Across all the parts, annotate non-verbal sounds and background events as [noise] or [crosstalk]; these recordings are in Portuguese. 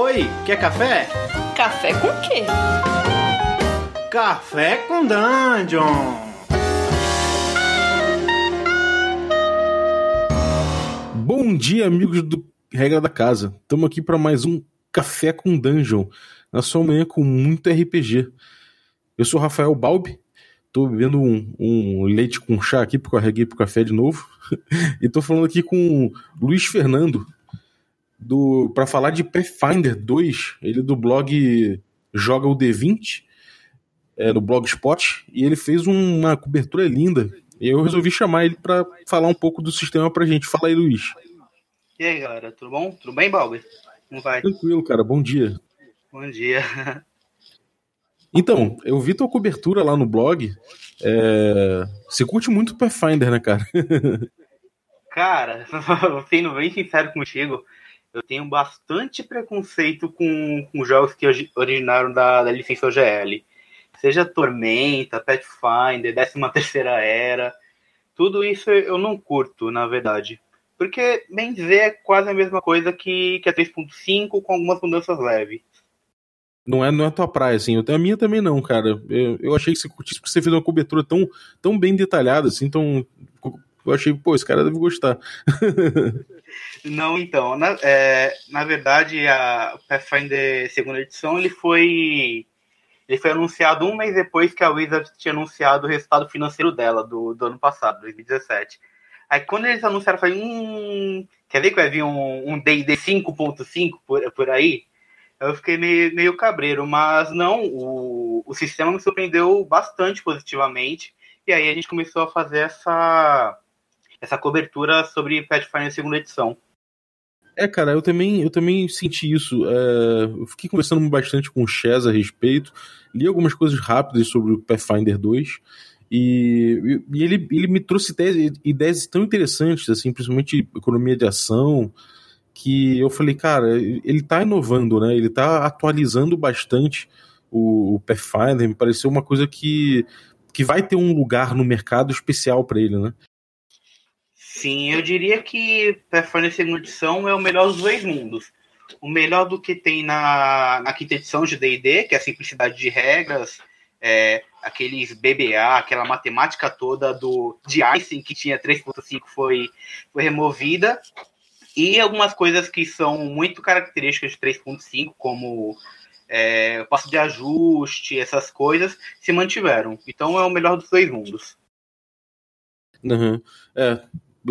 Oi, quer café? Café com quê? Café com Dungeon! Bom dia, amigos do Regra da Casa. Estamos aqui para mais um Café com Dungeon, na sua manhã com muito RPG. Eu sou Rafael Balbi, tô bebendo um, um, leite com chá aqui, porque eu carreguei pro café de novo. [laughs] e tô falando aqui com o Luiz Fernando, do para falar de Pathfinder 2, ele do blog Joga o D20, é, no Blogspot, e ele fez uma cobertura linda. E eu resolvi chamar ele para falar um pouco do sistema pra gente. Fala aí, Luiz. E aí, galera, tudo bom? Tudo bem, Balber? Como vai? Tranquilo, cara. Bom dia. Bom dia. [laughs] Então, eu vi tua cobertura lá no blog. É... Você curte muito Pathfinder, né, cara? [laughs] cara, [laughs] sendo bem sincero contigo, eu tenho bastante preconceito com, com jogos que originaram da, da licença OGL. Seja Tormenta, Pathfinder, 13 Terceira Era, tudo isso eu não curto, na verdade. Porque, bem dizer, é quase a mesma coisa que, que a 3.5 com algumas mudanças leves. Não é, não é a tua praia, assim. A minha também não, cara. Eu, eu achei que você curtisse porque você fez uma cobertura tão, tão bem detalhada, assim, tão. Eu achei, pô, esse cara deve gostar. [laughs] não, então. Na, é, na verdade, a Pathfinder segunda edição, ele foi. Ele foi anunciado um mês depois que a Wizard tinha anunciado o resultado financeiro dela, do, do ano passado, 2017. Aí quando eles anunciaram, eu falei, hum, quer ver que vai vir um D&D um 5.5 por, por aí? Eu fiquei meio, meio cabreiro, mas não, o, o sistema me surpreendeu bastante positivamente, e aí a gente começou a fazer essa, essa cobertura sobre Pathfinder segunda edição. É, cara, eu também, eu também senti isso. É, eu fiquei conversando bastante com o Chaz a respeito, li algumas coisas rápidas sobre o Pathfinder 2, e, e ele, ele me trouxe ideias, ideias tão interessantes, assim, principalmente economia de ação, que eu falei, cara, ele tá inovando, né? Ele tá atualizando bastante o, o Pathfinder, me pareceu uma coisa que, que vai ter um lugar no mercado especial para ele, né? Sim, eu diria que Pathfinder segunda edição é o melhor dos dois mundos. O melhor do que tem na, na quinta edição de D&D, que é a simplicidade de regras, é, aqueles BBA, aquela matemática toda do de Einstein que tinha 3.5 foi, foi removida e algumas coisas que são muito características de 3.5 como é, passo de ajuste, essas coisas se mantiveram. Então é o melhor dos dois mundos. Uhum. É,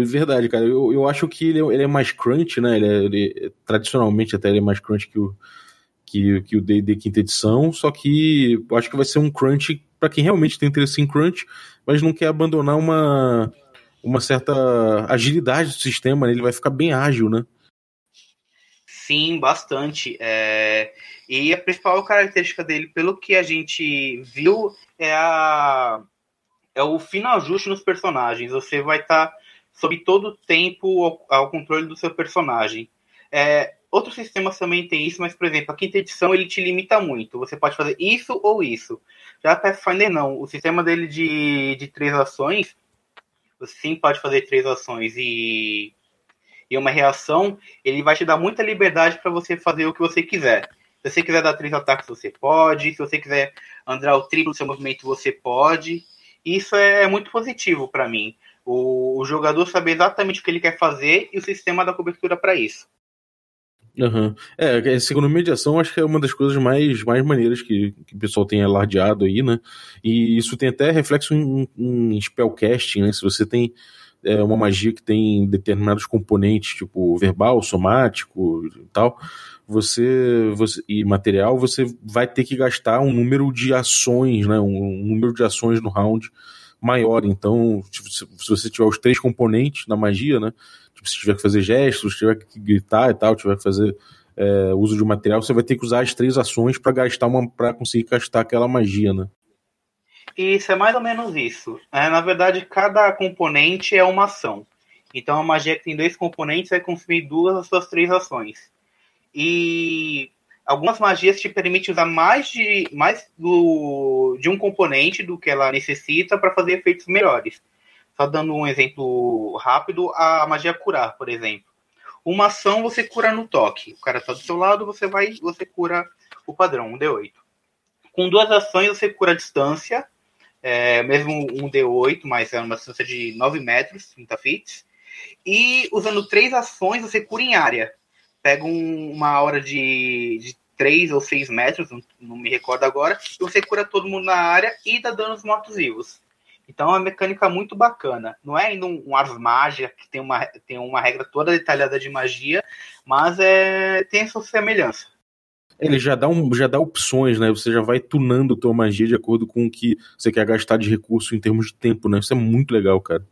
verdade, cara. Eu, eu acho que ele, é, ele é mais crunch, né? Ele, é, ele tradicionalmente até ele é mais crunch que o que, que o D&D quinta edição, só que eu acho que vai ser um crunch para quem realmente tem interesse em crunch, mas não quer abandonar uma, uma certa agilidade do sistema, né? ele vai ficar bem ágil, né? Sim, bastante. É... E a principal característica dele, pelo que a gente viu, é a é o fino ajuste nos personagens. Você vai estar tá, sob todo o tempo ao, ao, controle do seu personagem. É, Outros sistemas também tem isso, mas, por exemplo, a quinta edição ele te limita muito. Você pode fazer isso ou isso. Já a Pathfinder não. O sistema dele de, de três ações, você sim pode fazer três ações e, e uma reação, ele vai te dar muita liberdade para você fazer o que você quiser. Se você quiser dar três ataques, você pode. Se você quiser andar o triplo do seu movimento, você pode. Isso é muito positivo para mim. O, o jogador saber exatamente o que ele quer fazer e o sistema da cobertura para isso. Uhum. É, segundo mediação, acho que é uma das coisas mais, mais maneiras que, que o pessoal tem alardeado aí, né? E isso tem até reflexo em, em spellcasting, né? Se você tem é, uma magia que tem determinados componentes, tipo verbal, somático e tal, você, você e material, você vai ter que gastar um número de ações, né? Um, um número de ações no round maior. Então, se, se você tiver os três componentes na magia, né? Tipo, se tiver que fazer gestos, se tiver que gritar e tal, tiver que fazer é, uso de material, você vai ter que usar as três ações para gastar uma para conseguir gastar aquela magia, né? Isso é mais ou menos isso. É, na verdade, cada componente é uma ação. Então, a magia que tem dois componentes vai consumir duas das suas três ações. E algumas magias te permitem usar mais de, mais do, de um componente do que ela necessita para fazer efeitos melhores. Só dando um exemplo rápido, a magia curar, por exemplo. Uma ação você cura no toque. O cara tá do seu lado, você vai, você cura o padrão, um D8. Com duas ações você cura a distância, é, mesmo um D8, mas é uma distância de 9 metros, 30 feet. E usando três ações você cura em área. Pega um, uma hora de, de 3 ou 6 metros, não, não, me recordo agora, e você cura todo mundo na área e dá danos mortos-vivos. Então é uma mecânica muito bacana. Não é ainda um, um Ars Magia, que tem uma, tem uma regra toda detalhada de magia, mas é, tem essa semelhança. Ele já dá, um, já dá opções, né? Você já vai tunando tua magia de acordo com o que você quer gastar de recurso em termos de tempo, né? Isso é muito legal, cara.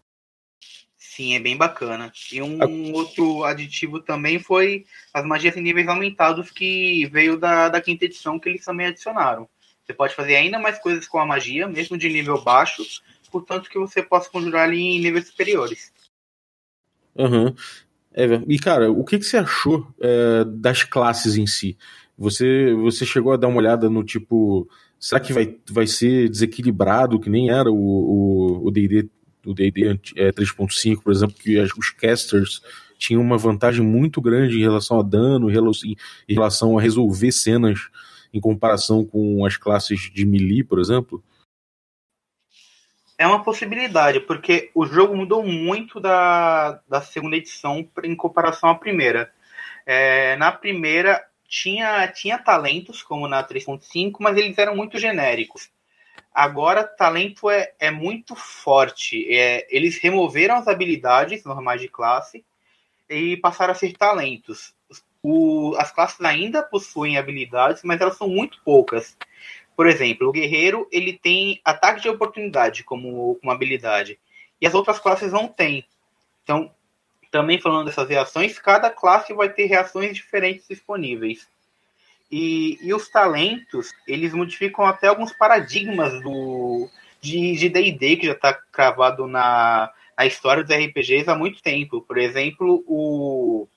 Sim, é bem bacana. E um a... outro aditivo também foi as magias em níveis aumentados que veio da, da quinta edição que eles também adicionaram. Você pode fazer ainda mais coisas com a magia, mesmo de nível baixo, portanto que você possa conjurar ali em níveis superiores. Uhum. É, e cara, o que, que você achou é, das classes em si? Você, você chegou a dar uma olhada no tipo. Será que vai, vai ser desequilibrado, que nem era o D&D o D&D é, 3.5, por exemplo, que os casters tinham uma vantagem muito grande em relação a dano, em relação a resolver cenas em comparação com as classes de melee, por exemplo? É uma possibilidade, porque o jogo mudou muito da, da segunda edição em comparação à primeira. É, na primeira tinha, tinha talentos, como na 3.5, mas eles eram muito genéricos. Agora, talento é, é muito forte. É, eles removeram as habilidades normais de classe e passaram a ser talentos. O, as classes ainda possuem habilidades, mas elas são muito poucas. Por exemplo, o guerreiro ele tem ataque de oportunidade como, como habilidade. E as outras classes não têm. Então, também falando dessas reações, cada classe vai ter reações diferentes disponíveis. E, e os talentos, eles modificam até alguns paradigmas do de D&D, que já está cravado na, na história dos RPGs há muito tempo. Por exemplo, o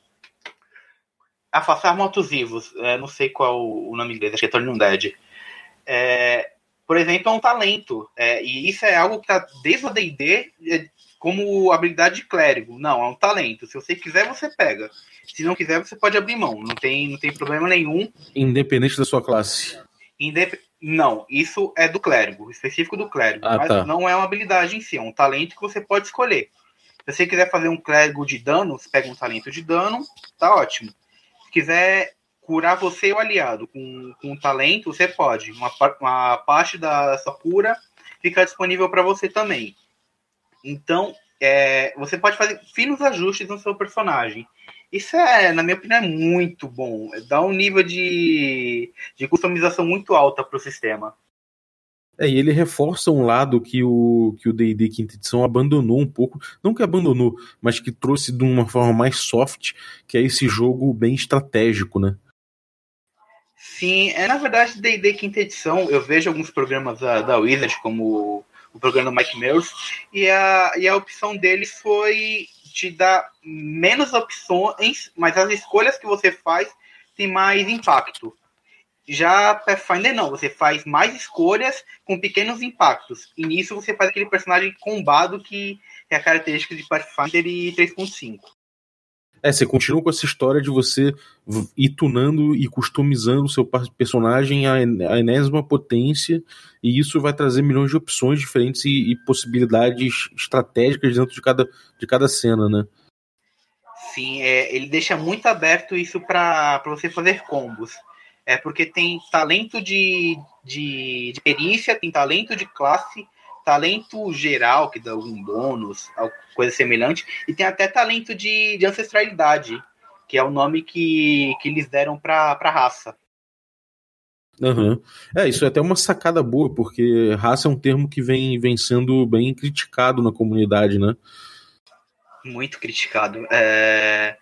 afastar mortos vivos, é, não sei qual o nome inglês, acho que é Turn Undead. É, por exemplo, é um talento. É, e isso é algo que está desde o D&D como habilidade de clérigo. Não, é um talento. Se você quiser, você pega. Se não quiser, você pode abrir mão. Não tem, não tem problema nenhum. Independente da sua classe. Indep... Não, isso é do clérigo, específico do clérigo. Ah, mas tá. não é uma habilidade em si, é um talento que você pode escolher. Se você quiser fazer um clérigo de dano, você pega um talento de dano, tá ótimo. Se quiser curar você e o aliado com, com talento, você pode. Uma, uma parte da sua cura fica disponível para você também. Então, é, você pode fazer finos ajustes no seu personagem. Isso é, na minha opinião, é muito bom. Dá um nível de, de customização muito alta para o sistema. É, e ele reforça um lado que o que o D&D quinta edição abandonou um pouco, não que abandonou, mas que trouxe de uma forma mais soft, que é esse jogo bem estratégico, né? Sim, é na verdade D&D quinta edição, eu vejo alguns programas da, da Wizard, como o programa do Mike Mills, e a, e a opção deles foi te dar menos opções, mas as escolhas que você faz têm mais impacto. Já Pathfinder não, você faz mais escolhas com pequenos impactos. E nisso você faz aquele personagem combado que é a característica de Pathfinder e 3.5. É, você continua com essa história de você ir tunando e customizando o seu personagem à enésima potência, e isso vai trazer milhões de opções diferentes e, e possibilidades estratégicas dentro de cada, de cada cena, né? Sim, é, ele deixa muito aberto isso para você fazer combos. É porque tem talento de, de, de perícia, tem talento de classe, talento geral, que dá algum bônus, coisa semelhante, e tem até talento de, de ancestralidade, que é o nome que, que eles deram para a raça. Uhum. É, isso é até uma sacada boa, porque raça é um termo que vem, vem sendo bem criticado na comunidade, né? Muito criticado. É...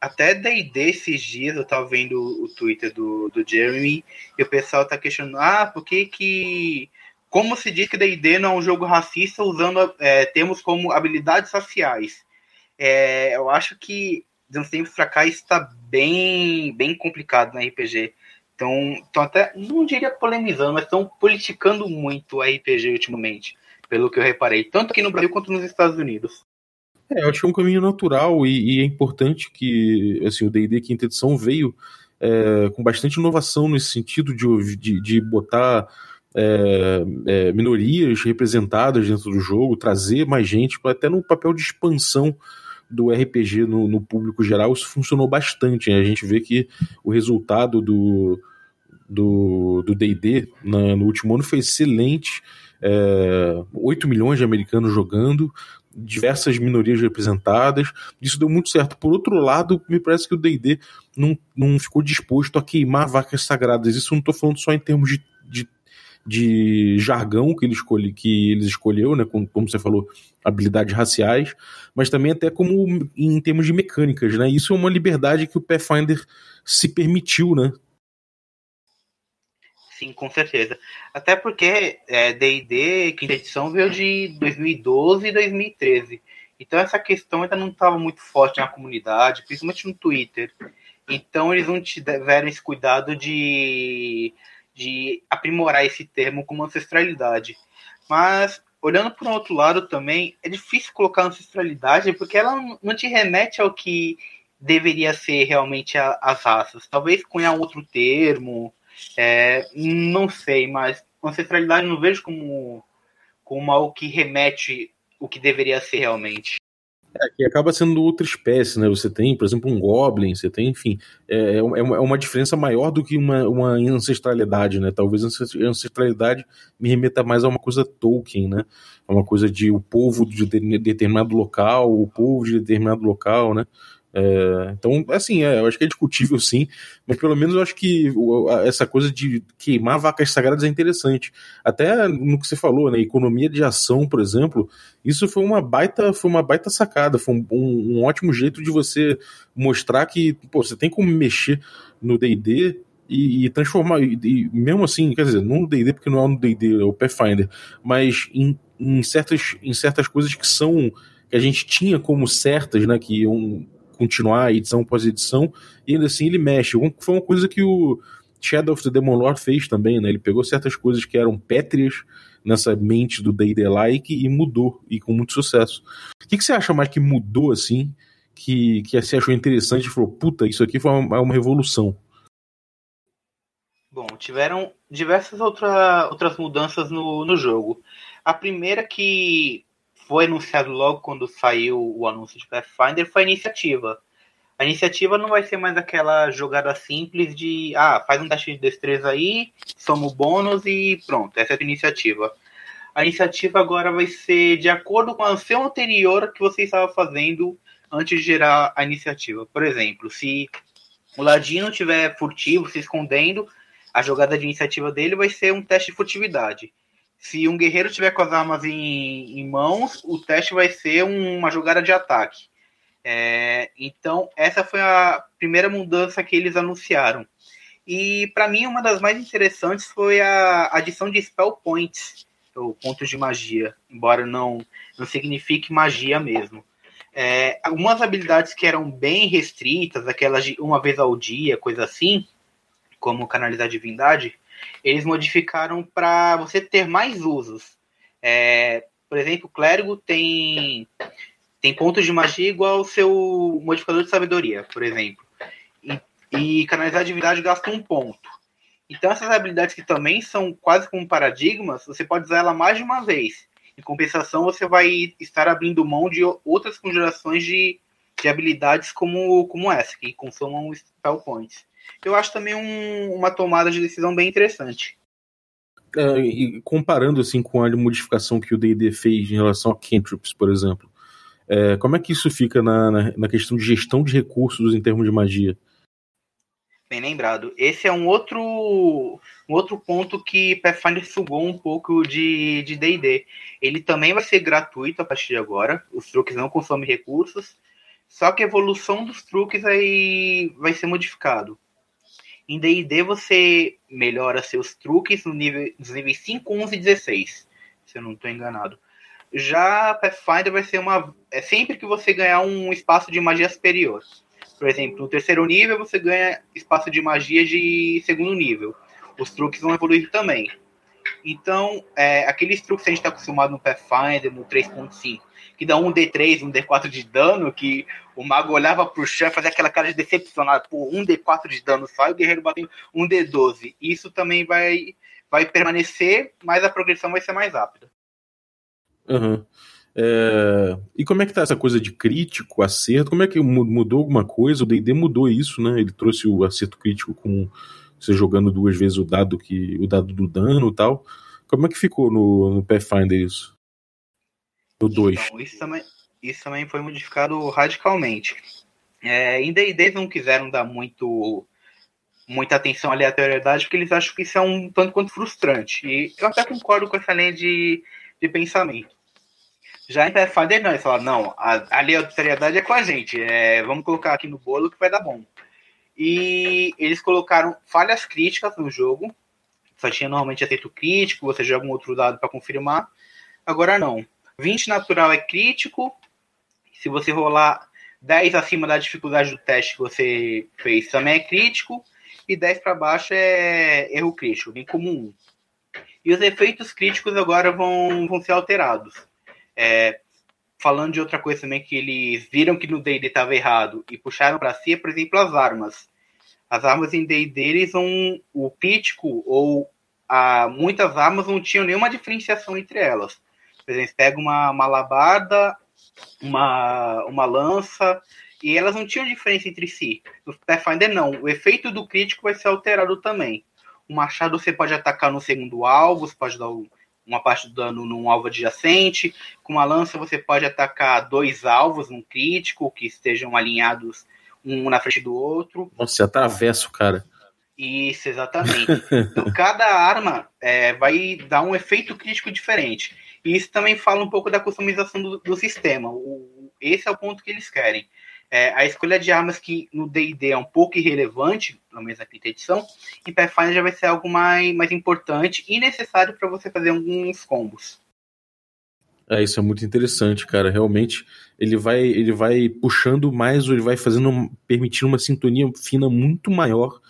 Até D&D esses dias eu tava vendo o Twitter do, do Jeremy e o pessoal tá questionando, ah, por que que como se diz que D&D não é um jogo racista usando é, termos como habilidades raciais? É, eu acho que de uns tempos pra cá está bem, bem complicado no RPG. Então, estão até, não diria polemizando, mas estão politicando muito o RPG ultimamente, pelo que eu reparei, tanto aqui no Brasil quanto nos Estados Unidos. É, eu acho que é um caminho natural e, e é importante que assim, o D&D quinta edição veio é, com bastante inovação nesse sentido de, de, de botar é, é, minorias representadas dentro do jogo, trazer mais gente, até no papel de expansão do RPG no, no público geral, isso funcionou bastante. Né? A gente vê que o resultado do do D&D no último ano foi excelente. É, 8 milhões de americanos jogando, diversas minorias representadas. Isso deu muito certo. Por outro lado, me parece que o D&D não, não ficou disposto a queimar vacas sagradas. Isso não estou falando só em termos de, de, de, jargão que ele escolhe, que eles escolheu, né, como, como você falou, habilidades raciais, mas também até como em termos de mecânicas, né? Isso é uma liberdade que o Pathfinder se permitiu, né? Sim, com certeza. Até porque D&D, é, quinta edição, veio de 2012 e 2013. Então essa questão ainda não estava muito forte na comunidade, principalmente no Twitter. Então eles não tiveram esse cuidado de, de aprimorar esse termo como ancestralidade. Mas, olhando por um outro lado também, é difícil colocar ancestralidade porque ela não te remete ao que deveria ser realmente a, as raças. Talvez cunhar outro termo, é, não sei, mas ancestralidade não vejo como, como algo que remete o que deveria ser realmente. É, que acaba sendo outra espécie, né? Você tem, por exemplo, um Goblin, você tem, enfim, é, é, é uma diferença maior do que uma, uma ancestralidade, né? Talvez a ancestralidade me remeta mais a uma coisa Tolkien, né? Uma coisa de o povo de determinado local, o povo de determinado local, né? É, então, assim, é, eu acho que é discutível sim, mas pelo menos eu acho que essa coisa de queimar vacas sagradas é interessante. Até no que você falou, né? Economia de ação, por exemplo, isso foi uma baita, foi uma baita sacada, foi um, um, ótimo jeito de você mostrar que pô, você tem como mexer no DD e, e, transformar, e, e, mesmo assim, quer dizer, não no DD, porque não é no DD, é o Pathfinder, mas em, em, certas, em certas coisas que são que a gente tinha como certas, né, que iam continuar edição após edição, e ainda assim ele mexe. Foi uma coisa que o Shadow of the Demon Lord fez também, né? Ele pegou certas coisas que eram pétreas nessa mente do D&D like e mudou, e com muito sucesso. O que, que você acha mais que mudou, assim, que, que você achou interessante e falou, puta, isso aqui foi uma, uma revolução? Bom, tiveram diversas outra, outras mudanças no, no jogo. A primeira que foi anunciado logo quando saiu o anúncio de Pathfinder foi a iniciativa. A iniciativa não vai ser mais aquela jogada simples de ah, faz um teste de destreza aí, soma o bônus e pronto, essa é a iniciativa. A iniciativa agora vai ser de acordo com a ação anterior que você estava fazendo antes de gerar a iniciativa. Por exemplo, se o ladino tiver furtivo, se escondendo, a jogada de iniciativa dele vai ser um teste de furtividade. Se um guerreiro tiver com as armas em, em mãos, o teste vai ser um, uma jogada de ataque. É, então, essa foi a primeira mudança que eles anunciaram. E para mim, uma das mais interessantes foi a adição de spell points, ou pontos de magia, embora não, não signifique magia mesmo. É, algumas habilidades que eram bem restritas, aquelas de uma vez ao dia, coisa assim, como canalizar divindade, eles modificaram para você ter mais usos. É, por exemplo, o clérigo tem tem pontos de magia igual ao seu modificador de sabedoria, por exemplo. E, e canalizar divindade gasta um ponto. Então essas habilidades que também são quase como paradigmas, você pode usar ela mais de uma vez. Em compensação, você vai estar abrindo mão de outras conjurações de, de habilidades como, como essa, que consomam spell points eu acho também um, uma tomada de decisão bem interessante. É, e comparando assim com a modificação que o D&D fez em relação a cantrips, por exemplo, é, como é que isso fica na, na, na, questão de gestão de recursos em termos de magia? Bem lembrado. Esse é um outro, um outro ponto que Pathfinder sugou um pouco de D&D. Ele também vai ser gratuito a partir de agora. Os truques não consomem recursos. Só que a evolução dos truques aí vai ser modificado. Em D&D você melhora seus truques no nível, nos níveis 5, 11 e 16, se eu não estou enganado. Já Pathfinder vai ser uma... É sempre que você ganhar um espaço de magia superior. Por exemplo, no terceiro nível você ganha espaço de magia de segundo nível. Os truques vão evoluir também. Então, é, aqueles truques que a gente está acostumado no Pathfinder, no 3.5, que dá um D3, um D4 de dano, que o mago olhava pro chão e fazia aquela cara de decepcionado, pô, um D4 de dano só e o guerreiro bateu um D12. Isso também vai, vai permanecer, mas a progressão vai ser mais rápida. Uhum. É... E como é que tá essa coisa de crítico, acerto? Como é que mudou alguma coisa? O D&D mudou isso, né? Ele trouxe o acerto crítico com você jogando duas vezes o dado que o dado do dano e tal. Como é que ficou no, no Pathfinder isso? No 2. Então, isso, também, isso também foi modificado radicalmente. É, em D&D não quiseram dar muito muita atenção à aleatoriedade porque eles acham que isso é um tanto quanto frustrante. E eu até concordo com essa linha de, de pensamento. Já em Pathfinder não, eles não, a, aleatoriedade é com a gente, é, vamos colocar aqui no bolo que vai dar bom. E eles colocaram falhas críticas no jogo, só tinha normalmente aceito crítico, você joga um outro dado para confirmar, agora não. 20 natural é crítico, se você rolar 10 acima da dificuldade do teste que você fez também é crítico, e 10 para baixo é erro crítico, bem comum. E os efeitos críticos agora vão, vão ser alterados. É, falando de outra coisa também que eles viram que no D&D estava errado e puxaram para si, é, por exemplo, as armas. As armas em D&D, eles vão, o crítico ou a, muitas armas não tinham nenhuma diferenciação entre elas. Por exemplo, pega uma, uma uma, uma lança, e elas não tinham diferença entre si. No Pathfinder, não. O efeito do crítico vai ser alterado também. O machado você pode atacar no segundo alvo, você pode dar uma parte do dano num alvo adjacente. Com uma lança você pode atacar dois alvos, um crítico, que estejam alinhados um na frente do outro. Nossa, você atravessa o cara. Isso, exatamente. [laughs] então, cada arma é, vai dar um efeito crítico diferente. Isso também fala um pouco da customização do, do sistema. O, esse é o ponto que eles querem. É, a escolha de armas que no D&D é um pouco irrelevante, pelo menos na quinta edição, em Pathfinder já vai ser algo mais, mais importante e necessário para você fazer alguns combos. É, isso é muito interessante, cara. Realmente, ele vai, ele vai puxando mais, ele vai fazendo, permitindo uma sintonia fina muito maior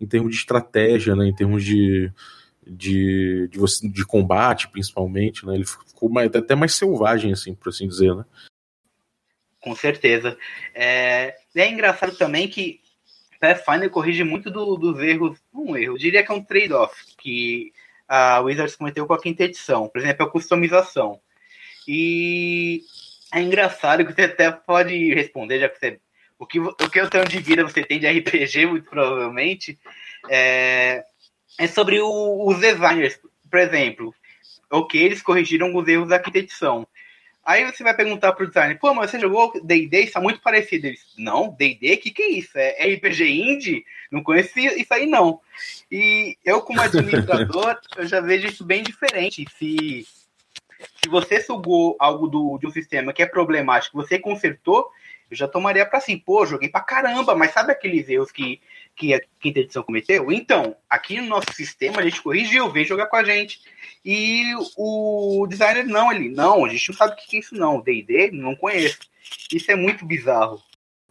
em termos de estratégia, né? Em termos de, de, de, você, de combate, principalmente, né? Ele ficou mais, até mais selvagem, assim, por assim dizer, né? com certeza. É, é engraçado também que Pathfinder corrige muito do, dos erros, um erro, eu diria que é um trade-off que a Wizards cometeu com a quinta edição, por exemplo, a customização. E é engraçado que você até pode responder, já que você. O que, o que eu tenho de vida você tem de RPG, muito provavelmente, é, é sobre o, os designers. Por exemplo, o que eles corrigiram os erros da quinta edição. Aí você vai perguntar pro designer, pô, mas você jogou D&D, está muito parecido. Eles, não, D&D, o que que é isso? É RPG indie? Não conhecia isso aí, não. E eu, como administrador, [laughs] eu já vejo isso bem diferente. Se, se você sugou algo do, de um sistema que é problemático, você consertou, eu já tomaria para assim, pô, joguei pra caramba, mas sabe aqueles erros que, que a quinta edição cometeu? Então, aqui no nosso sistema a gente corrigiu, vem jogar com a gente. E o designer não, ele, não, a gente não sabe o que é isso não, D&D, não conheço. Isso é muito bizarro.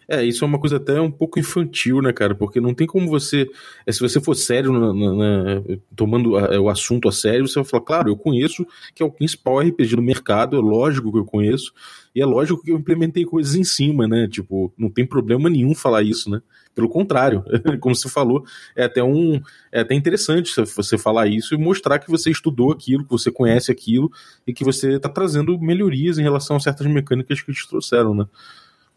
É, isso é uma coisa até um pouco infantil, né, cara? Porque não tem como você. É, se você for sério, na, na, tomando a, o assunto a sério, você vai falar, claro, eu conheço que é o principal RPG do mercado, é lógico que eu conheço, e é lógico que eu implementei coisas em cima, né? Tipo, não tem problema nenhum falar isso, né? Pelo contrário, [laughs] como você falou, é até um é até interessante você falar isso e mostrar que você estudou aquilo, que você conhece aquilo e que você está trazendo melhorias em relação a certas mecânicas que te trouxeram, né?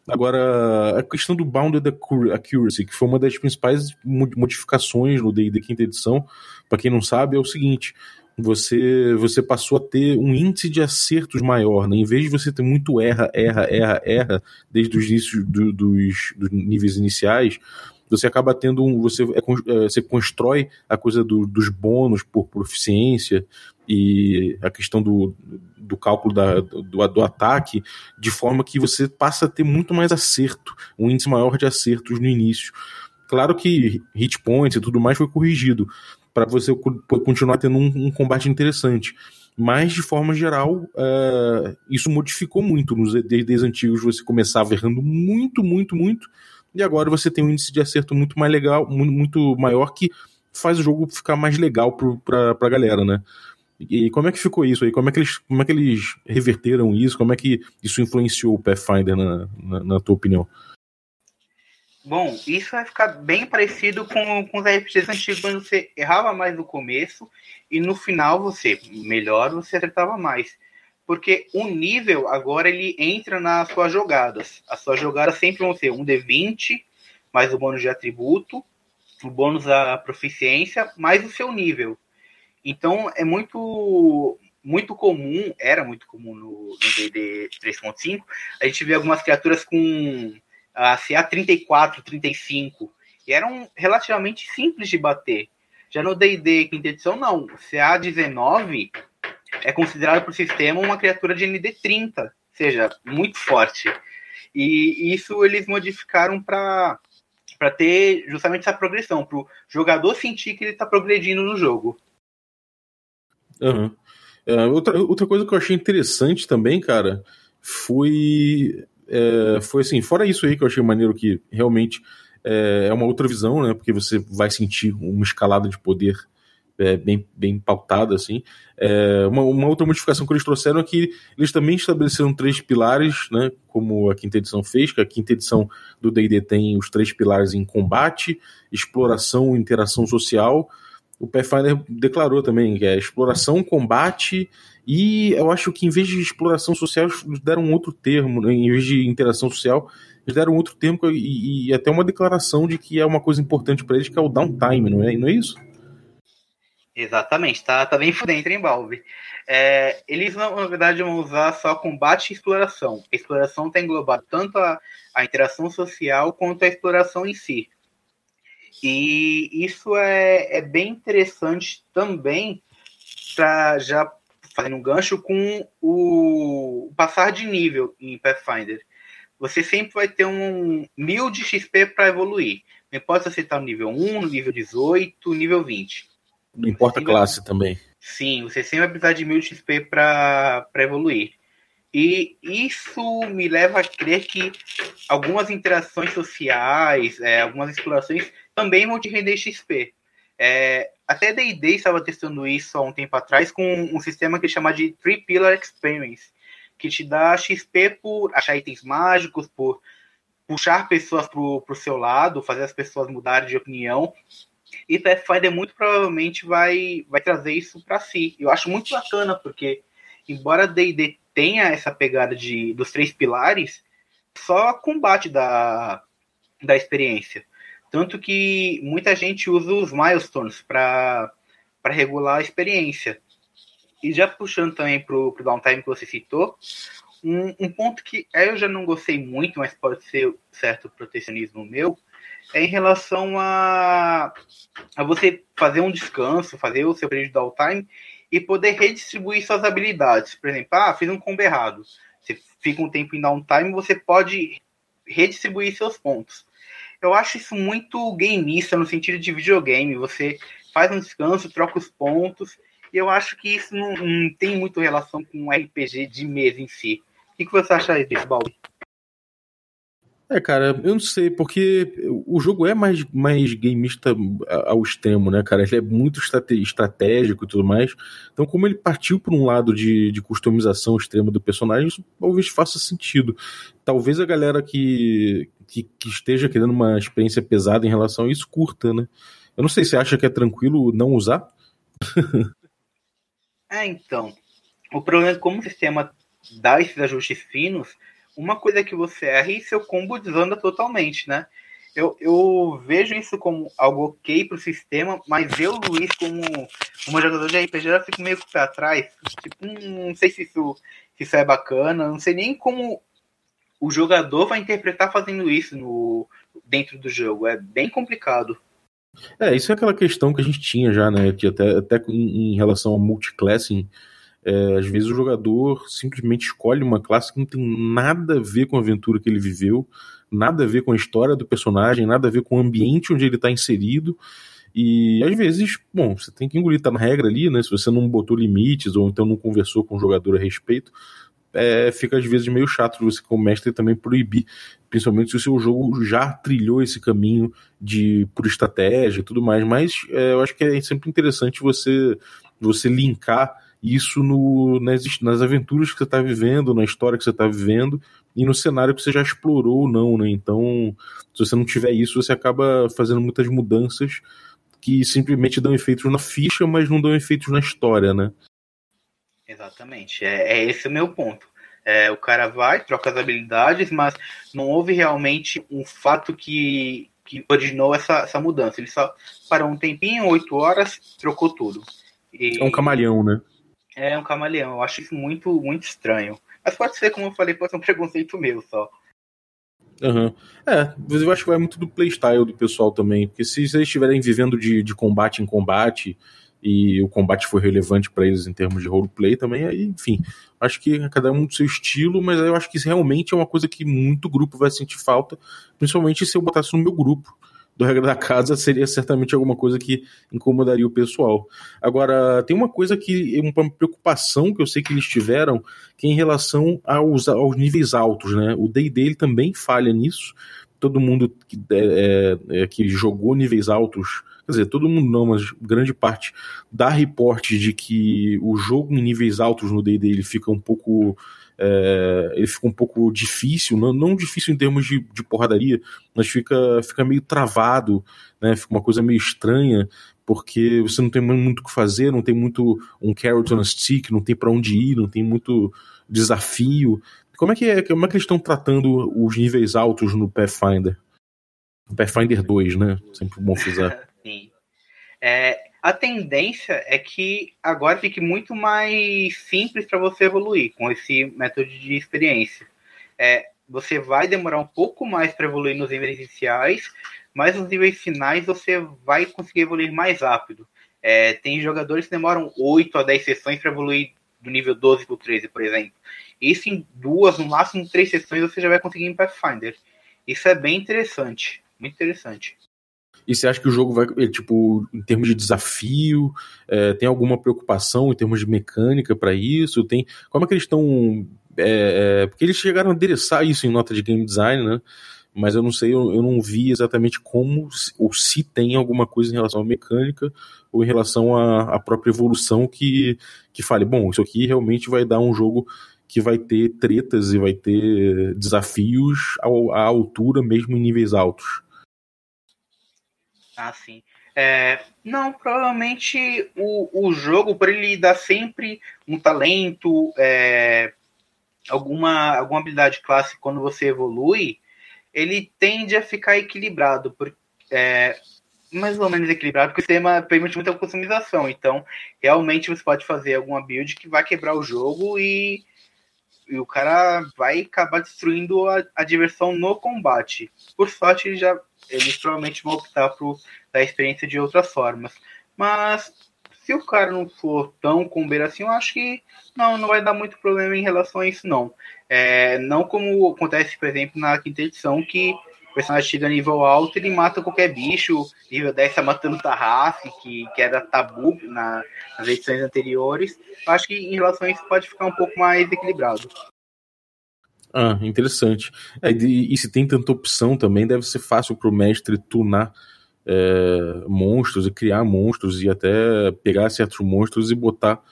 Agora, a questão do Bounded Accuracy, que foi uma das principais modificações no D&D quinta edição, para quem não sabe, é o seguinte: você você passou a ter um índice de acertos maior, né? Em vez de você ter muito erra, erra, erra, erra desde os inícios do, dos, dos, níveis iniciais, você acaba tendo um, você, é, é, você constrói a coisa do, dos bônus por proficiência e a questão do, do cálculo da, do, do ataque de forma que você passa a ter muito mais acerto, um índice maior de acertos no início. Claro que hit points e tudo mais foi corrigido, para você continuar tendo um, um, combate interessante. Mas, de forma geral, uh, isso modificou muito. Nos DDs antigos você começava errando muito, muito, muito, e agora você tem um índice de acerto muito mais legal, muito, maior, que faz o jogo ficar mais legal pra, pra galera, né? E como é que ficou isso aí? Como é que eles, como é que eles reverteram isso? Como é que isso influenciou o Pathfinder, na, na, na tua opinião? Bom, isso vai ficar bem parecido com, com os RPGs antigos, quando você errava mais no começo e no final você, melhor, você acertava mais. Porque o nível agora ele entra nas suas jogadas. As suas jogadas sempre vão ser um D20, mais o bônus de atributo, o bônus da proficiência, mais o seu nível. Então é muito muito comum, era muito comum no D&D 3.5, a gente vê algumas criaturas com a CA 34, 35, e eram relativamente simples de bater. Já no D&D quinta edição, não. CA 19 é considerado o sistema uma criatura de ND 30, ou seja, muito forte. E isso eles modificaram para ter justamente essa progressão, para o jogador sentir que ele está progredindo no jogo. Uhum. Outra, outra coisa que eu achei interessante também, cara, foi é, foi assim, fora isso aí que eu achei maneiro que realmente é, é, uma outra visão, né? Porque você vai sentir uma escalada de poder é, bem, bem pautada, assim. É, uma, uma, outra modificação que eles trouxeram é que eles também estabeleceram três pilares, né? Como a quinta edição fez, que a quinta edição do D&D tem os três pilares em combate, exploração interação social. O Pathfinder declarou também que é exploração, combate e eu acho que em vez de exploração social, eles deram outro termo, né? em vez de interação social, eles deram outro termo e, e até uma declaração de que é uma coisa importante para eles, que é o downtime, não é, não é isso? Exatamente, tá, tá bem dentro, hein, Balbi? É, eles, na verdade, vão usar só combate e exploração. A exploração está englobada tanto a, a interação social quanto a exploração em si. E isso é, é bem interessante também para já fazendo um gancho com o passar de nível em Pathfinder. Você sempre vai ter um mil de XP para evoluir. Não importa se você está no nível 1, no nível 18, nível 20. Não importa a classe também. Sim, você sempre vai precisar de mil de XP para evoluir. E isso me leva a crer que algumas interações sociais, é, algumas explorações também vão te render XP. É, até D&D estava testando isso há um tempo atrás com um sistema que chama de Three Pillar Experience, que te dá XP por achar itens mágicos, por puxar pessoas para o seu lado, fazer as pessoas mudarem de opinião. E Pathfinder muito provavelmente vai, vai trazer isso para si. Eu acho muito bacana, porque embora D&D tenha essa pegada de, dos três pilares, só combate da, da experiência. Tanto que muita gente usa os milestones para regular a experiência. E já puxando também para o downtime que você citou, um, um, ponto que eu já não gostei muito, mas pode ser certo protecionismo meu, é em relação a, a você fazer um descanso, fazer o seu período de downtime e poder redistribuir suas habilidades. Por exemplo, ah, fiz um combo errado. Você fica um tempo em downtime, você pode redistribuir seus pontos. Eu acho isso muito gameista no sentido de videogame. Você faz um descanso, troca os pontos. E eu acho que isso não, não tem muito relação com um RPG de mesa em si. O que, que você acha disso, Balbi? É, cara, eu não sei, porque o jogo é mais, mais gameista ao extremo, né, cara? Ele é muito estratégico e tudo mais. Então, como ele partiu por um lado de, de customização extrema do personagem, isso talvez faça sentido. Talvez a galera que, que, que esteja querendo uma experiência pesada em relação a isso curta, né? Eu não sei se acha que é tranquilo não usar. [laughs] é, então. O problema é que como o sistema dá esses ajustes finos uma coisa que você erra e seu combo desanda totalmente, né? Eu, eu vejo isso como algo ok pro sistema, mas eu, Luiz, como uma jogador de RPG, já fico meio com o pé atrás. Tipo, hum, não sei se isso, se isso é bacana, não sei nem como o jogador vai interpretar fazendo isso no, dentro do jogo. É bem complicado. É, isso é aquela questão que a gente tinha já, né? Que até, até em, relação ao multiclassing, é, às vezes o jogador simplesmente escolhe uma classe que não tem nada a ver com a aventura que ele viveu, nada a ver com a história do personagem, nada a ver com o ambiente onde ele está inserido. E às vezes, bom, você tem que engolir, tá na regra ali, né? Se você não botou limites ou então não conversou com o jogador a respeito, é, fica às vezes meio chato você, como mestre, também proibir. Principalmente se o seu jogo já trilhou esse caminho de por estratégia e tudo mais. Mas é, eu acho que é sempre interessante você, você linkar isso no, nas, nas aventuras que você está vivendo, na história que você está vivendo e no cenário que você já explorou ou não, né? Então, se você não tiver isso, você acaba fazendo muitas mudanças que simplesmente dão efeitos na ficha, mas não dão efeitos na história, né? Exatamente, é, é esse o meu ponto. É, o cara vai, troca as habilidades, mas não houve realmente um fato que, que originou essa, essa mudança. Ele só parou um tempinho, oito horas, trocou tudo. E, é um camaleão, né? É um camaleão. Eu acho isso muito, muito estranho. Mas pode ser, como eu falei, pode ser um preconceito meu só. Uhum. É, eu acho que vai muito do playstyle do pessoal também. Porque se eles estiverem vivendo de, de combate em combate e o combate for relevante para eles em termos de roleplay também, aí, enfim, acho que cada um do seu estilo, mas eu acho que isso realmente é uma coisa que muito grupo vai sentir falta, principalmente se eu botasse no meu grupo do Regra da Casa, seria certamente alguma coisa que incomodaria o pessoal. Agora, tem uma coisa que, uma preocupação que eu sei que eles tiveram, que é em relação aos, aos níveis altos, né? O D&D também falha nisso, todo mundo que, é, é, que jogou níveis altos quer dizer, todo mundo não, mas grande parte dá reporte de que o jogo em níveis altos no D&D ele fica um pouco é, ele fica um pouco difícil, não, não difícil em termos de, de, porradaria, mas fica, fica meio travado, né? Fica uma coisa meio estranha, porque você não tem muito o que fazer, não tem muito um carrot on a stick, não tem para onde ir, não tem muito desafio. Como é que é, como é que eles estão tratando os níveis altos no Pathfinder? Pathfinder 2, né? Sempre bom frisar. Sim. É, a tendência é que agora fique muito mais simples para você evoluir com esse método de experiência. É, você vai demorar um pouco mais para evoluir nos níveis iniciais, mas nos níveis finais você vai conseguir evoluir mais rápido. É, tem jogadores que demoram 8 a 10 sessões para evoluir do nível 12 para o 13, por exemplo. Isso em duas, no máximo três sessões, você já vai conseguir em Pathfinder. Isso é bem interessante. Muito interessante. E você acha que o jogo vai, é, tipo, em termos de desafio, é, tem alguma preocupação em termos de mecânica para isso? Tem Como é que eles estão. É, é, porque eles chegaram a adereçar isso em nota de game design, né? Mas eu não sei, eu, eu não vi exatamente como ou se tem alguma coisa em relação à mecânica ou em relação à, à própria evolução que, que fale, bom, isso aqui realmente vai dar um jogo que vai ter tretas e vai ter desafios à altura mesmo em níveis altos. Ah, sim. É, não, provavelmente o, o jogo, por ele dar sempre um talento, é, alguma, alguma habilidade clássica quando você evolui, ele tende a ficar equilibrado, por, é, mais ou menos equilibrado, porque o sistema permite muita customização. Então, realmente você pode fazer alguma build que vai quebrar o jogo e, e o cara vai acabar destruindo a, a diversão no combate. Por sorte, já eles provavelmente vão optar por dar experiência de outras formas. Mas se o cara não for tão combeiro assim, eu acho que não, não vai dar muito problema em relação a isso, não. É, não como acontece, por exemplo, na quinta edição, que o personagem chega a nível alto ele mata qualquer bicho, nível 10 tá matando Tarraf, que, que era tabu na, nas edições anteriores. Eu acho que em relação a isso pode ficar um pouco mais equilibrado. Ah, interessante. É, e, e, se tem tanta opção também, deve ser fácil para o mestre tunar é, monstros e criar monstros e até pegar certos monstros e botar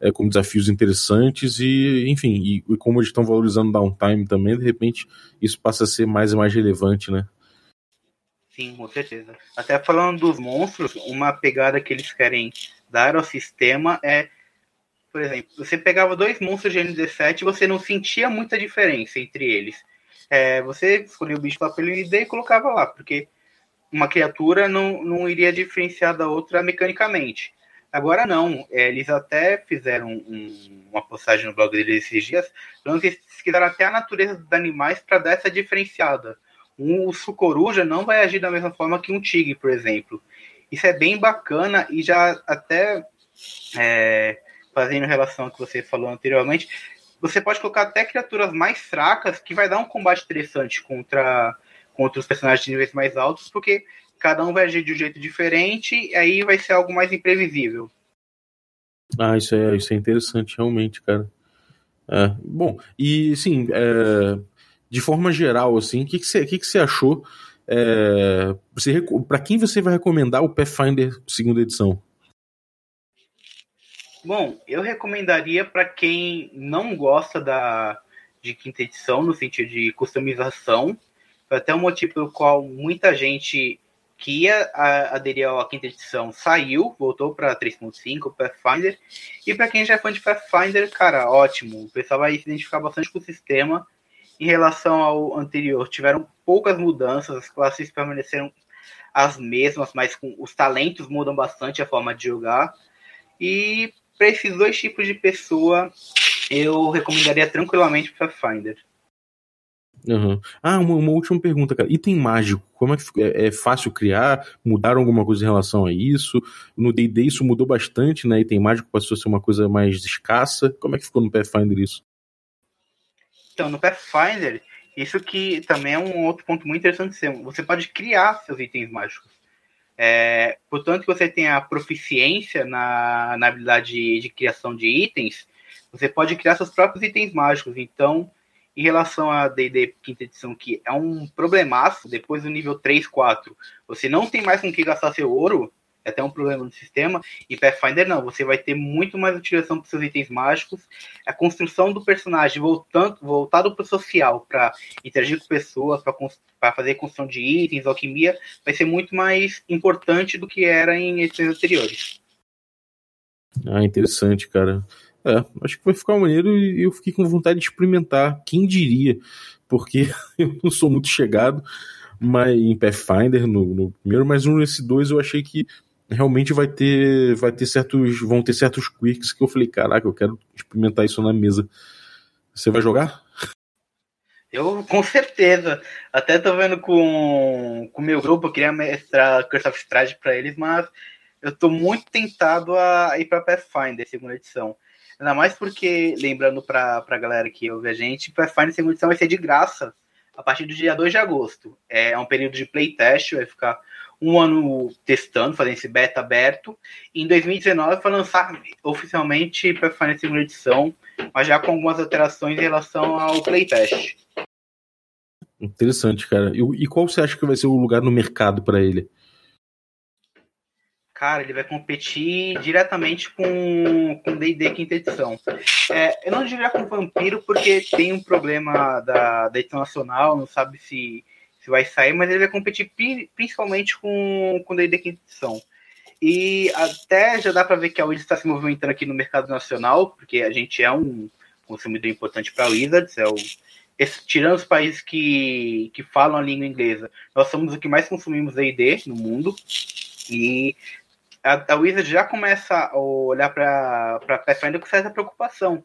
é, como desafios interessantes e, enfim, e, e como eles estão valorizando downtime também, de repente isso passa a ser mais e mais relevante, né? Sim, com certeza. Até falando dos monstros, uma pegada que eles querem dar ao sistema é por exemplo, você pegava dois monstros de N17 e você não sentia muita diferença entre eles. É, você escolhia o bicho lá pelo ID e colocava lá, porque uma criatura não, não iria diferenciar da outra mecanicamente. Agora não, é, eles até fizeram um, uma postagem no blog deles esses dias, falando que eles quiseram até a natureza dos animais para dar essa diferenciada. Um sucoruja não vai agir da mesma forma que um tigre, por exemplo. Isso é bem bacana e já até é, fazendo relação ao que você falou anteriormente, você pode colocar até criaturas mais fracas que vai dar um combate interessante contra, contra os personagens de níveis mais altos, porque cada um vai agir de um jeito diferente e aí vai ser algo mais imprevisível. Ah, isso é, isso é interessante, realmente, cara. É, bom, e sim, é, de forma geral, assim, o que, que, você, que, que você achou? É, para quem você vai recomendar o Pathfinder segunda edição? Bom, eu recomendaria para quem não gosta da de quinta edição, no sentido de customização. Foi até um motivo pelo qual muita gente que ia aderir à quinta edição saiu, voltou para 3.5, Pathfinder. E para quem já é fã de Pathfinder, cara, ótimo. O pessoal vai se identificar bastante com o sistema. Em relação ao anterior, tiveram poucas mudanças, as classes permaneceram as mesmas, mas com os talentos mudam bastante a forma de jogar. E para esses dois tipos de pessoa, eu recomendaria tranquilamente Pathfinder. Uhum. Ah, uma, uma, última pergunta, cara. Item mágico, como é que é, é, fácil criar? Mudaram alguma coisa em relação a isso? No D&D isso mudou bastante, né? Item mágico passou a ser uma coisa mais escassa. Como é que ficou no Pathfinder isso? Então, no Pathfinder, isso que também é um outro ponto muito interessante. Você pode criar seus itens mágicos. É, portanto, que você tenha proficiência na, na habilidade de, de criação de itens, você pode criar seus próprios itens mágicos. Então, em relação a D&D quinta edição, que é um problemaço, depois do nível 3, 4, você não tem mais com que gastar seu ouro, é até um problema no sistema, e Pathfinder não, você vai ter muito mais utilização para seus itens mágicos, a construção do personagem voltando, voltado para o social, para interagir com pessoas, para fazer construção de itens, alquimia, vai ser muito mais importante do que era em edições anteriores. Ah, interessante, cara. É, acho que vai ficar maneiro e eu fiquei com vontade de experimentar. Quem diria? Porque [laughs] eu não sou muito chegado mas em Pathfinder no, no primeiro, mas no S2 eu achei que realmente vai ter vai ter certos vão ter certos quirks que eu falei, caraca, eu quero experimentar isso na mesa. Você vai jogar? Eu, com certeza. Até tô vendo com o meu grupo, eu queria mestrar Curse of Stride pra eles, mas eu tô muito tentado a ir pra Pathfinder, segunda edição. Ainda mais porque, lembrando pra, pra galera que ouve a gente, Pathfinder segunda edição vai ser de graça a partir do dia 2 de agosto. É um período de playtest, vai ficar um ano testando, fazendo esse beta aberto. Em 2019 vai lançar oficialmente Pathfinder segunda edição, mas já com algumas alterações em relação ao playtest. Interessante, cara. E, qual você acha que vai ser o lugar no mercado para ele? cara, ele vai competir diretamente com com D&D quinta edição. É, eu não diria com Vampiro porque tem um problema da, da edição nacional, não sabe se, se vai sair, mas ele vai competir principalmente com com D&D quinta edição. E até já dá para ver que a Wizards está se movimentando aqui no mercado nacional, porque a gente é um consumidor importante para a Wizards, é o esse, tirando os países que, que falam a língua inglesa, nós somos o que mais consumimos D&D no mundo. E a, a Wizard já começa a olhar para Pathfinder com certa preocupação.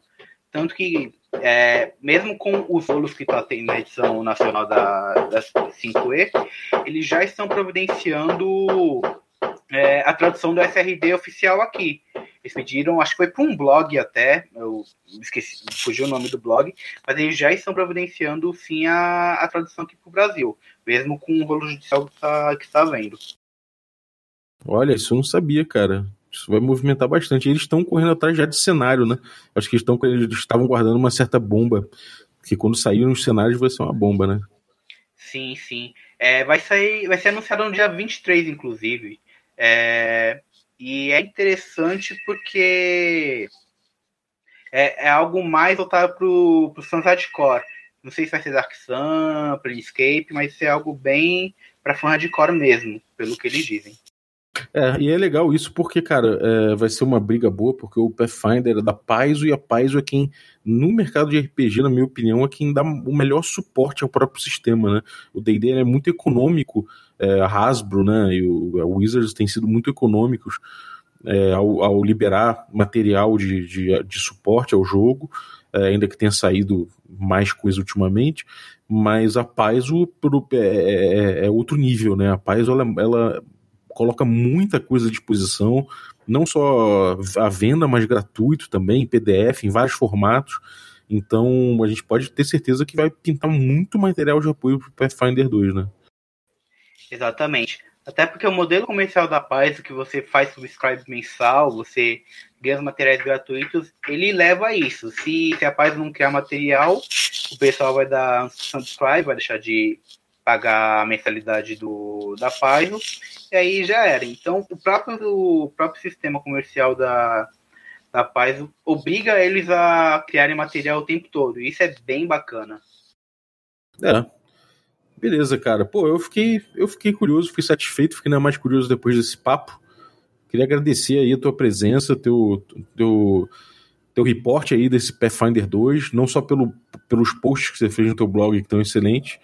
Tanto que, é, mesmo com os rolos que está tendo na edição nacional da, da 5E, eles já estão providenciando é, a tradução do SRD oficial aqui. Eles pediram, acho que foi para um blog até, eu esqueci, fugiu o nome do blog, mas eles já estão providenciando sim a, a tradução aqui para o Brasil, mesmo com o rolo judicial que está que tá vendo. Olha, isso eu não sabia, cara. Isso vai movimentar bastante. Eles estão correndo atrás já de cenário, né? Acho que estão, eles estavam guardando uma certa bomba. Que quando sair nos cenários vai ser uma bomba, né? Sim, sim. É, vai sair, vai ser anunciado no dia 23, inclusive. É, e é interessante porque é, é algo mais voltado pro, pro fãs hardcore. Não sei se vai ser Dark Sun, Planescape, mas é algo bem para fã hardcore mesmo, pelo que eles dizem. É, e é legal isso porque, cara, é, vai ser uma briga boa, porque o Pathfinder é da Paizo e a Paizo é quem, no mercado de RPG, na minha opinião, é quem dá o melhor suporte ao próprio sistema, né? O D&D é muito econômico, é, a Hasbro, né, e o, Wizards têm sido muito econômicos é, ao, ao, liberar material de, de, de suporte ao jogo, é, ainda que tenha saído mais coisa ultimamente, mas a Paizo é, é, é, outro nível, né? A Paizo, ela, ela coloca muita coisa à disposição, não só à venda, mas gratuito também, em PDF, em vários formatos. Então a gente pode ter certeza que vai pintar muito material de apoio para o Pathfinder 2, né? Exatamente. Até porque o modelo comercial da Paz, que você faz subscribe mensal, você ganha os materiais gratuitos, ele leva a isso. Se, se a Paz não criar material, o pessoal vai dar subscribe, vai deixar de pagar a mensalidade do, da Paizo, e aí já era. Então, o próprio, o próprio sistema comercial da, da paz obriga eles a criarem material o tempo todo. E isso é bem bacana. É. Beleza, cara. Pô, eu fiquei, eu fiquei curioso, fiquei satisfeito, fiquei ainda mais curioso depois desse papo. Queria agradecer aí a tua presença, teu, teu, teu reporte aí desse Pathfinder 2, não só pelo, pelos posts que você fez no teu blog, que estão excelentes,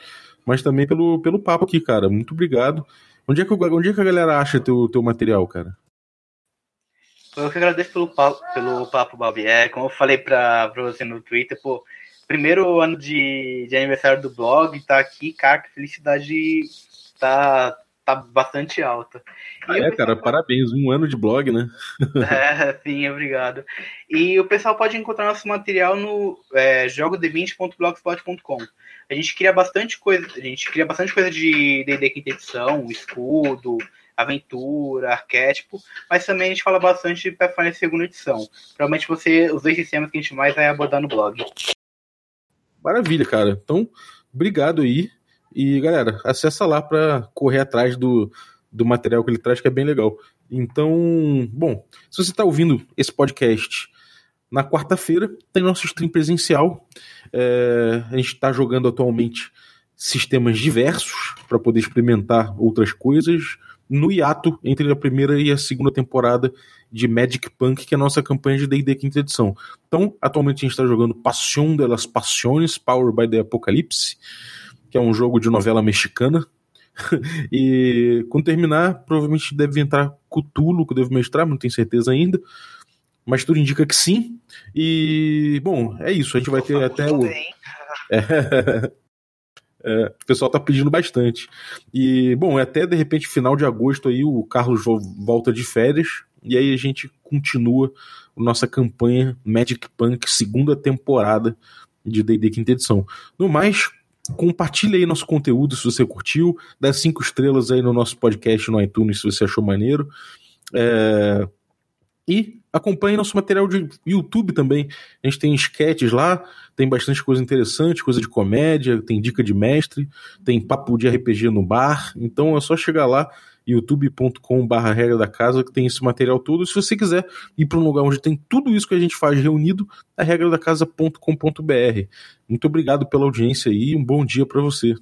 mas também pelo, pelo papo aqui, cara. Muito obrigado. Onde é que, onde é que a galera acha teu, teu material, cara? Eu que agradeço pelo papo, pelo papo Balbi. É, como eu falei pra, pra você no Twitter, pô, primeiro ano de, de aniversário do blog, tá aqui, cara, que felicidade tá, tá bastante alta. Ah, é, cara, parabéns, um ano de blog, né? [laughs] é, sim, obrigado. E o pessoal pode encontrar nosso material no é, jogodeminte.blogspot.com. A gente cria bastante coisa, a gente cria bastante coisa de D&D quinta edição, escudo, aventura, arquétipo, mas também a gente fala bastante de Pathfinder segunda edição. Provavelmente você, os dois sistemas que a gente mais vai abordar no blog. Maravilha, cara. Então, obrigado aí. E galera, acessa lá para correr atrás do, do material que ele traz, que é bem legal. Então, bom, se você está ouvindo esse podcast na quarta-feira, tem nosso stream presencial. É, a gente está jogando atualmente sistemas diversos para poder experimentar outras coisas no hiato entre a primeira e a segunda temporada de Magic Punk, que é a nossa campanha de D&D quinta edição. Então, atualmente a gente está jogando Passion de las Passiones, Power by the Apocalypse, que é um jogo de novela mexicana. [laughs] e quando terminar, provavelmente deve entrar Cthulhu, que eu devo mestrar, não tenho certeza ainda. Mas tudo indica que sim. E, bom, é isso. A gente vai ter até o. É, [laughs] é, o pessoal tá pedindo bastante. E, bom, é até de repente final de agosto aí o Carlos volta de férias. E aí a gente continua nossa campanha Magic Punk, segunda temporada de D&D quinta edição. No mais, compartilhe aí nosso conteúdo se você curtiu, dá cinco estrelas aí no nosso podcast no iTunes se você achou maneiro. É... E acompanhe nosso material de YouTube também. A gente tem sketches lá, tem bastante coisa interessante, coisa de comédia, tem dica de mestre, tem papo de RPG no bar. Então é só chegar lá, youtube.com/barra regra da casa, que tem esse material todo. Se você quiser ir para um lugar onde tem tudo isso que a gente faz reunido, é regra da casa.com.br. Muito obrigado pela audiência e um bom dia para você.